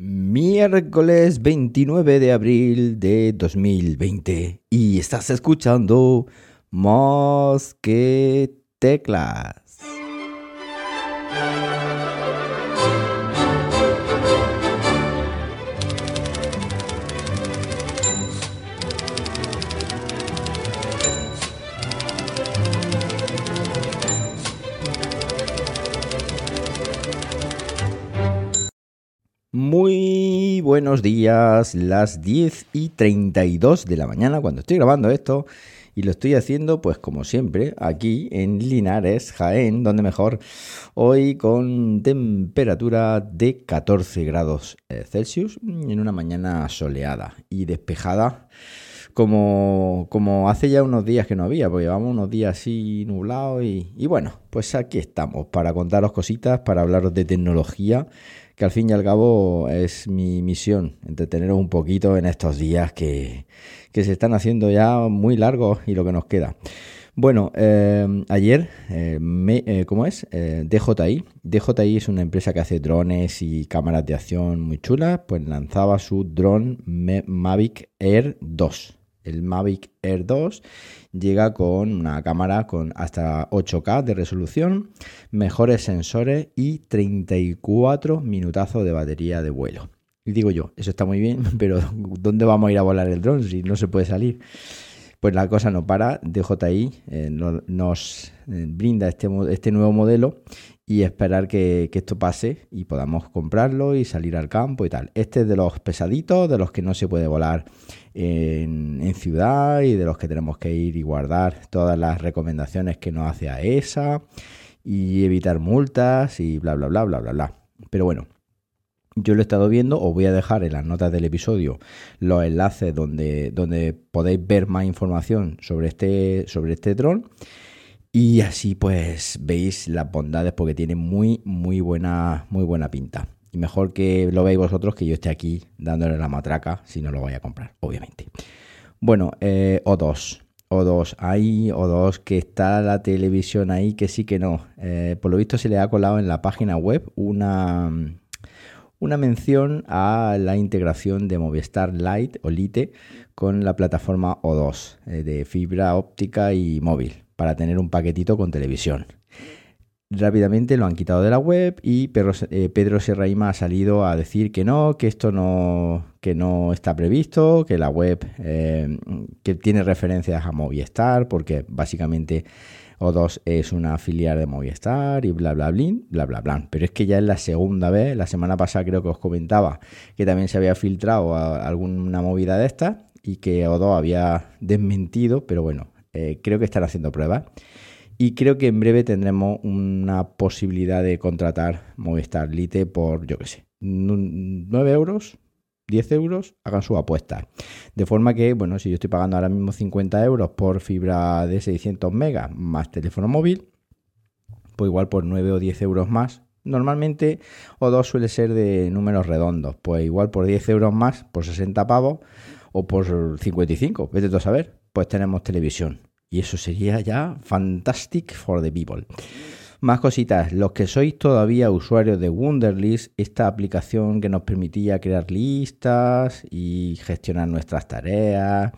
Miércoles 29 de abril de 2020 y estás escuchando Más que Teclas. Muy buenos días, las 10 y 32 de la mañana cuando estoy grabando esto y lo estoy haciendo pues como siempre aquí en Linares, Jaén, donde mejor, hoy con temperatura de 14 grados eh, Celsius en una mañana soleada y despejada como, hace ya unos días que no había, porque llevamos unos días así nublados y, bueno, pues aquí estamos para contaros cositas, para hablaros de tecnología que al fin y al cabo es mi misión, entreteneros un poquito en estos días que, se están haciendo ya muy largos y lo que nos queda. Bueno, eh, ayer, eh, eh, ¿cómo es? DJI. DJI es una empresa que hace drones y cámaras de acción muy chulas, pues lanzaba su drone Mavic Air 2 el Mavic Air 2 llega con una cámara con hasta 8K de resolución, mejores sensores y 34 minutazos de batería de vuelo. Y digo yo, eso está muy bien, pero ¿dónde vamos a ir a volar el dron si no se puede salir? Pues la cosa no para, DJI eh, nos eh, brinda este, este nuevo modelo y esperar que, esto pase y podamos comprarlo y salir al campo y tal. Este es de los pesaditos, de los que no se puede volar en, ciudad y de los que tenemos que ir y guardar todas las recomendaciones que nos hace AESA y evitar multas y bla, bla, bla, bla, bla, bla. Pero bueno, yo lo he estado viendo, os voy a dejar en las notas del episodio los enlaces donde, donde podéis ver más información sobre este, sobre este dron. Y así pues veis las bondades porque tiene muy, muy buena, muy buena pinta. Y mejor que lo veáis vosotros que yo esté aquí dándole la matraca si no lo voy a comprar, obviamente. Bueno, eh, O2. O2, hay O2 que está la televisión ahí que sí que no. Eh, por lo visto se le ha colado en la página web una, una mención a la integración de Movistar Lite o Lite con la plataforma O2 eh, de fibra óptica y móvil para tener un paquetito con televisión. Rápidamente lo han quitado de la web y Pedro, eh, Pedro Serraima ha salido a decir que no, que esto no, que no está previsto, que la web eh, que tiene referencias a Movistar, porque básicamente O2 es una filial de Movistar y bla bla bla, bla bla bla. Pero es que ya es la segunda vez, la semana pasada creo que os comentaba que también se había filtrado alguna movida de estas y que O2 había desmentido, pero bueno, eh, creo que están haciendo pruebas. Y creo que en breve tendremos una posibilidad de contratar Movistar Lite por, yo qué sé, 9 euros, 10 euros, hagan su apuesta. De forma que, bueno, si yo estoy pagando ahora mismo 50 euros por fibra de 600 megas más teléfono móvil, pues igual por 9 o 10 euros más. Normalmente O2 suele ser de números redondos, pues igual por 10 euros más, por 60 pavos o por 55, vete tú a saber, pues tenemos televisión. Y eso sería ya fantastic for the people. Más cositas, los que sois todavía usuarios de Wunderlist, esta aplicación que nos permitía crear listas y gestionar nuestras tareas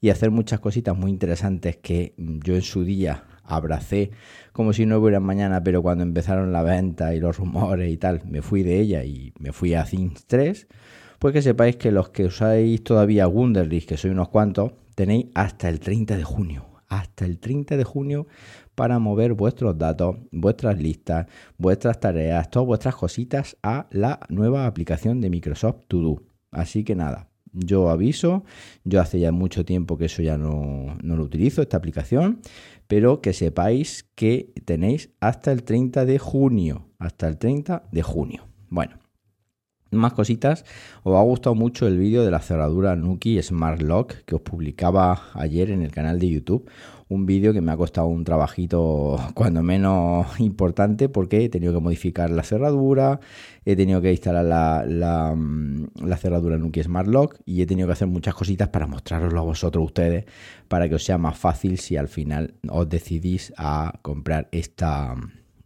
y hacer muchas cositas muy interesantes que yo en su día abracé como si no hubiera mañana, pero cuando empezaron la venta y los rumores y tal, me fui de ella y me fui a Things 3, pues que sepáis que los que usáis todavía Wunderlist, que soy unos cuantos, tenéis hasta el 30 de junio hasta el 30 de junio para mover vuestros datos, vuestras listas, vuestras tareas, todas vuestras cositas a la nueva aplicación de Microsoft To Do. Así que nada, yo aviso, yo hace ya mucho tiempo que eso ya no, no, lo utilizo, esta aplicación, pero que sepáis que tenéis hasta el 30 de junio, hasta el 30 de junio. Bueno, más cositas, os ha gustado mucho el vídeo de la cerradura Nuki Smart Lock que os publicaba ayer en el canal de YouTube. Un vídeo que me ha costado un trabajito cuando menos importante porque he tenido que modificar la cerradura, he tenido que instalar la, la, mm, cerradura Nuki Smart Lock y he tenido que hacer muchas cositas para mostraroslo a vosotros ustedes para que os sea más fácil si al final os decidís a comprar esta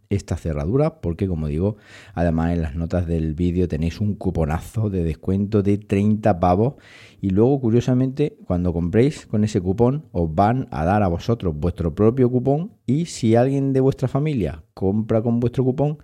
esta cerradura porque como digo, además en las notas del vídeo tenéis un cuponazo de descuento de 30 pavos y luego curiosamente cuando compréis con ese cupón os van a dar a vosotros vuestro propio cupón y si alguien de vuestra familia compra con vuestro cupón,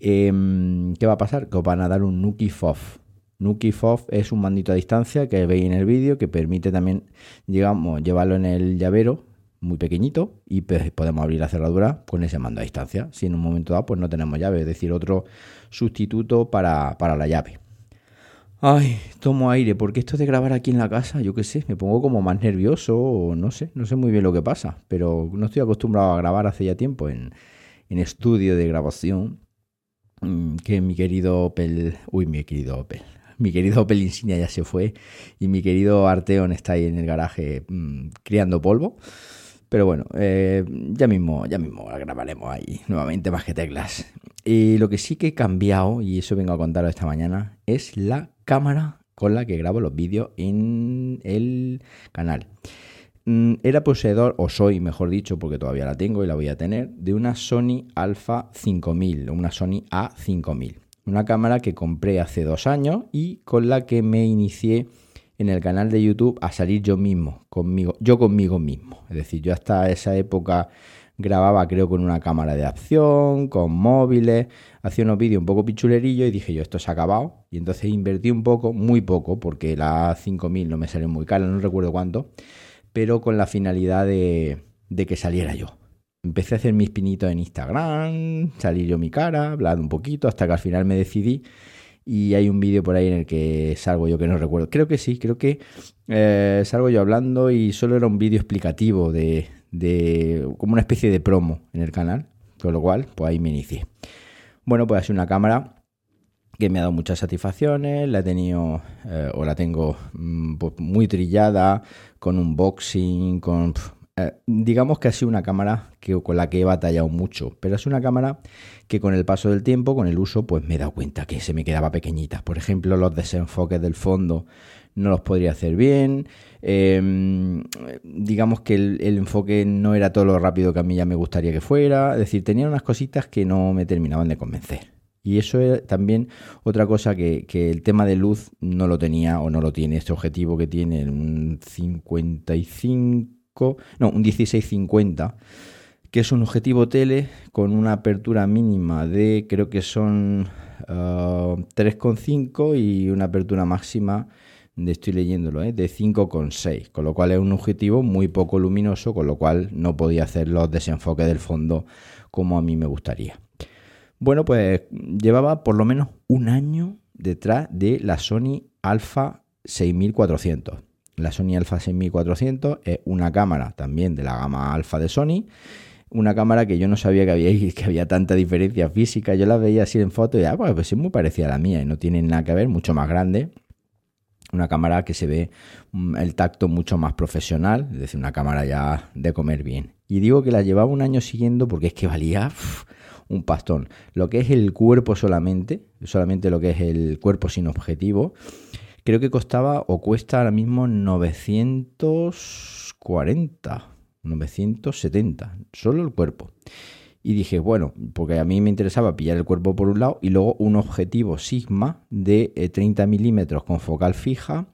em, ¿qué va a pasar? Que os van a dar un Nuki FOF. Nuki FOF es un mandito a distancia que veis en el vídeo que permite también, digamos, llevarlo en el llavero muy pequeñito y podemos abrir la cerradura con ese mando a distancia. Si en un momento dado pues no tenemos llave, es decir, otro sustituto para, la llave. Ay, tomo aire, porque esto de grabar aquí en la casa, yo qué sé, me pongo como más nervioso o no sé, no sé muy bien lo que pasa, pero no estoy acostumbrado a grabar hace ya tiempo en, en estudio de grabación mm, que mi querido Opel, uy, mi querido Opel, mi querido Opel Insignia ya se fue y mi querido Arteon está ahí en el garaje mm, criando polvo. Pero bueno, eh, ya mismo, ya mismo grabaremos ahí nuevamente más que teclas. Y lo que sí que he cambiado, y eso vengo a contaros esta mañana, es la cámara con la que grabo los vídeos en el canal. Mm, era poseedor, o soy mejor dicho, porque todavía la tengo y la voy a tener, de una Sony Alpha 5000, una Sony A5000. Una cámara que compré hace dos años y con la que me inicié en el canal de YouTube a salir yo mismo, conmigo, yo conmigo mismo. Es decir, yo hasta esa época grababa creo con una cámara de acción, con móviles, hacía unos vídeos un poco pichulerillo y dije yo esto se ha acabado y entonces invertí un poco, muy poco, porque la 5000 no me salió muy cara, no recuerdo cuánto, pero con la finalidad de, de que saliera yo. Empecé a hacer mis pinitos en Instagram, salir yo mi cara, hablar un poquito, hasta que al final me decidí y hay un vídeo por ahí en el que salgo yo que no recuerdo. Creo que sí, creo que eh, salgo yo hablando y solo era un vídeo explicativo de, de, como una especie de promo en el canal, con lo cual pues ahí me inicié. Bueno, pues ha sido una cámara que me ha dado muchas satisfacciones, la he tenido eh, o la tengo mm, pues, muy trillada, con unboxing, con eh, digamos que ha sido una cámara que, con la que he batallado mucho, pero es una cámara que con el paso del tiempo, con el uso, pues me he dado cuenta que se me quedaba pequeñita. Por ejemplo, los desenfoques del fondo no los podría hacer bien. Em, digamos que el, enfoque no era todo lo rápido que a mí ya me gustaría que fuera. Es decir, tenía unas cositas que no me terminaban de convencer. Y eso es también otra cosa que, que, el tema de luz no lo tenía o no lo tiene. Este objetivo que tiene un 55 no, un 1650, que es un objetivo tele con una apertura mínima de, creo que son 3,5 ah, y una apertura máxima, de, estoy leyéndolo, ¿eh? de 5,6, con lo cual es un objetivo muy poco luminoso, con lo cual no podía hacer los desenfoques del fondo como a mí me gustaría. Bueno, pues llevaba por lo menos un año detrás de la Sony Alpha 6400 la Sony Alpha 6400 es una cámara también de la gama Alpha de Sony. Una cámara que yo no sabía que había, que había tanta diferencia física. Yo la veía así en foto y ah, pues, pues es muy parecida a la mía y no tiene nada que ver, mucho más grande. Una cámara que se ve mm, el tacto mucho más profesional, es decir, una cámara ya de comer bien. Y digo que la llevaba un año siguiendo porque es que valía un pastón. Lo que es el cuerpo solamente, solamente lo que es el cuerpo sin objetivo, creo que costaba o cuesta ahora mismo 940, 970, solo el cuerpo. Y dije, bueno, porque a mí me interesaba pillar el cuerpo por un lado y luego un objetivo Sigma de 30 eh, milímetros con focal fija,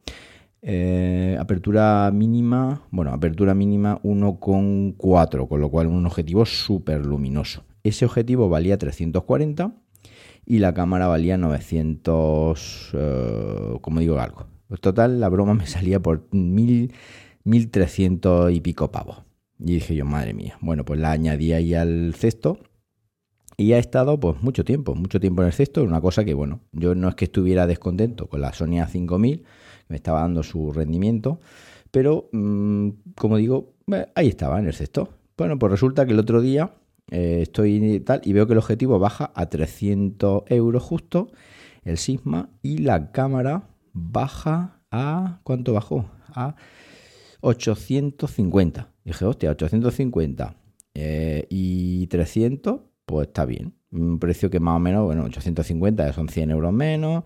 eh, apertura mínima, bueno, apertura mínima 1,4, con lo cual un objetivo súper luminoso. Ese objetivo valía 340 y la cámara valía 900, eh, como digo, algo. Pues total, la broma me salía por 1300 y pico pavos. Y dije yo, madre mía, bueno, pues la añadí ahí al cesto y ha estado pues mucho tiempo, mucho tiempo en el cesto, una cosa que bueno, yo no es que estuviera descontento con la Sony A5000, me estaba dando su rendimiento, pero mm, como digo, ahí estaba en el cesto. Bueno, pues resulta que el otro día eh, estoy tal y veo que el objetivo baja a 300 euros justo, el Sigma, y la cámara baja a... ¿Cuánto bajó? A 850. Dije, hostia, 850 eh, y 300, pues está bien. Un precio que más o menos, bueno, 850 son 100 euros menos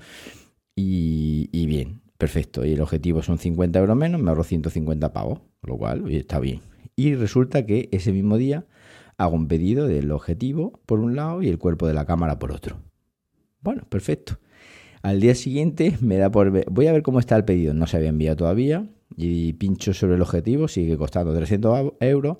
y, bien, perfecto. Y el objetivo son 50 euros menos, me ahorro 150 pavos, lo cual está bien. Y resulta que ese mismo día hago un pedido del objetivo por un lado y el cuerpo de la cámara por otro. Bueno, perfecto. Al día siguiente me da por ver, voy a ver cómo está el pedido, no se había enviado todavía y pincho sobre el objetivo, sigue costando 300 euros,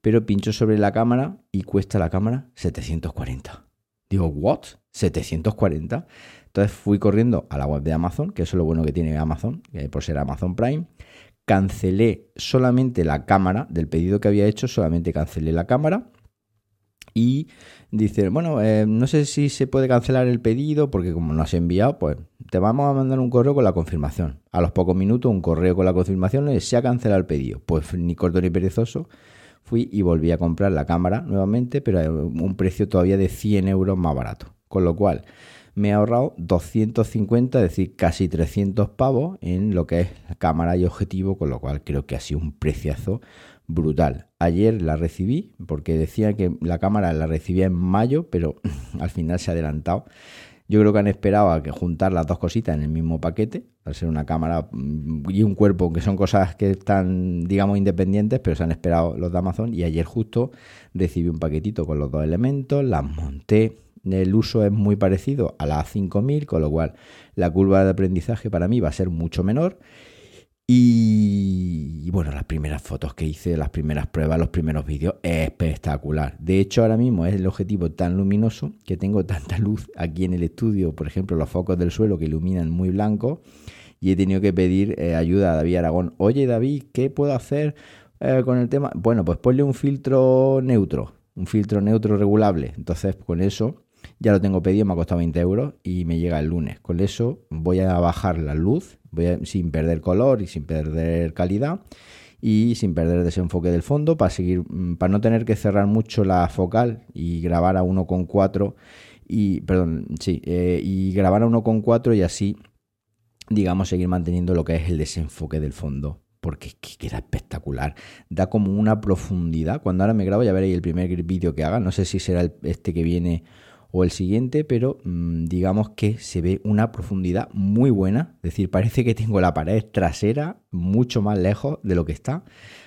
pero pincho sobre la cámara y cuesta la cámara 740. Digo, ¿what? 740. Entonces fui corriendo a la web de Amazon, que eso es lo bueno que tiene Amazon, por ser Amazon Prime. Cancelé solamente la cámara del pedido que había hecho, solamente cancelé la cámara. Y dice, bueno, eh, no sé si se puede cancelar el pedido porque como no has enviado, pues te vamos a mandar un correo con la confirmación. A los pocos minutos un correo con la confirmación y se ha cancelado el pedido. Pues ni corto ni perezoso fui y volví a comprar la cámara nuevamente, pero a un precio todavía de 100 euros más barato. Con lo cual me he ahorrado 250, es decir, casi 300 pavos en lo que es cámara y objetivo, con lo cual creo que ha sido un preciazo brutal. Ayer la recibí porque decía que la cámara la recibía en mayo, pero al final se ha adelantado. Yo creo que han esperado a que juntar las dos cositas en el mismo paquete, al ser una cámara mm, y un cuerpo, que son cosas que están, digamos, independientes, pero se han esperado los de Amazon. Y ayer justo recibí un paquetito con los dos elementos, las monté. El uso es muy parecido a la A5000, con lo cual la curva de aprendizaje para mí va a ser mucho menor. Y, bueno, las primeras fotos que hice, las primeras pruebas, los primeros vídeos, es espectacular. De hecho, ahora mismo es el objetivo tan luminoso que tengo tanta luz aquí en el estudio, por ejemplo, los focos del suelo que iluminan muy blanco. Y he tenido que pedir eh, ayuda a David Aragón. Oye, David, ¿qué puedo hacer eh, con el tema? Bueno, pues ponle un filtro neutro, un filtro neutro regulable. Entonces, con eso ya lo tengo pedido, me ha costado 20 euros y me llega el lunes. Con eso voy a bajar la luz sin perder color y sin perder calidad y sin perder desenfoque del fondo para seguir mm, para no tener que cerrar mucho la focal y grabar a 1.4 y perdón sí eh, y grabar a 1.4 y así digamos seguir manteniendo lo que es el desenfoque del fondo. Porque queda espectacular. Da como una profundidad. Cuando ahora me grabo ya veréis el primer vídeo que haga. No sé si será este que viene o el siguiente, pero mm, digamos que se ve una profundidad muy buena. Es decir, parece que tengo la pared trasera mucho más lejos de lo que está,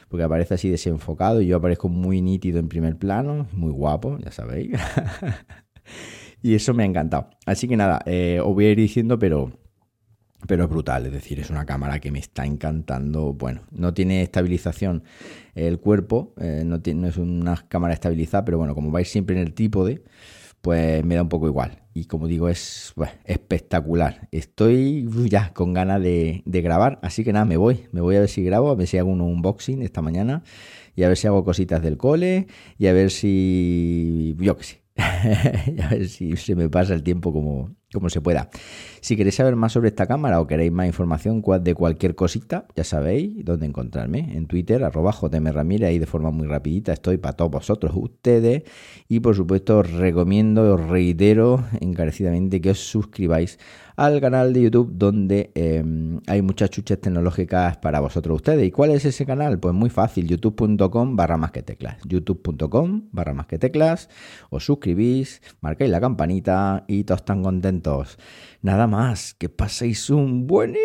porque aparece así desenfocado y yo aparezco muy nítido en primer plano, muy guapo, ya sabéis. y eso me ha encantado. Así que nada, eh, os voy a ir diciendo, pero pero es brutal, es decir, es una cámara que me está encantando. Bueno, no tiene estabilización el cuerpo, eh, no, tiene, no, es una cámara estabilizada, pero bueno, como vais siempre en el trípode, pues me da un poco igual. Y como digo, es espectacular. Estoy ya con ganas de, grabar, así que nada, me voy. Me voy a ver si grabo, a ver si hago un unboxing esta mañana y a ver si hago cositas del cole y a ver si, yo qué sé, a ver si se me pasa el tiempo como, como se pueda. Si queréis saber más sobre esta cámara o queréis más información de cualquier cosita, ya sabéis dónde encontrarme. En Twitter, arroba JM Ramírez, ahí de forma muy rapidita estoy para todos vosotros, ustedes. Y por supuesto os recomiendo, os reitero encarecidamente que os suscribáis al canal de YouTube donde em, hay muchas chuches tecnológicas para vosotros ustedes. ¿Y cuál es ese canal? Pues muy fácil, youtube.com barra más que teclas. youtube.com barra más que teclas. Os suscribís, marcáis la campanita y todos están contentos. Nada más, que paséis un buenísimo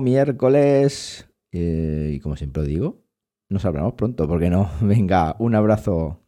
miércoles. Eh, y como siempre digo, nos hablamos pronto, porque no? Venga, un abrazo.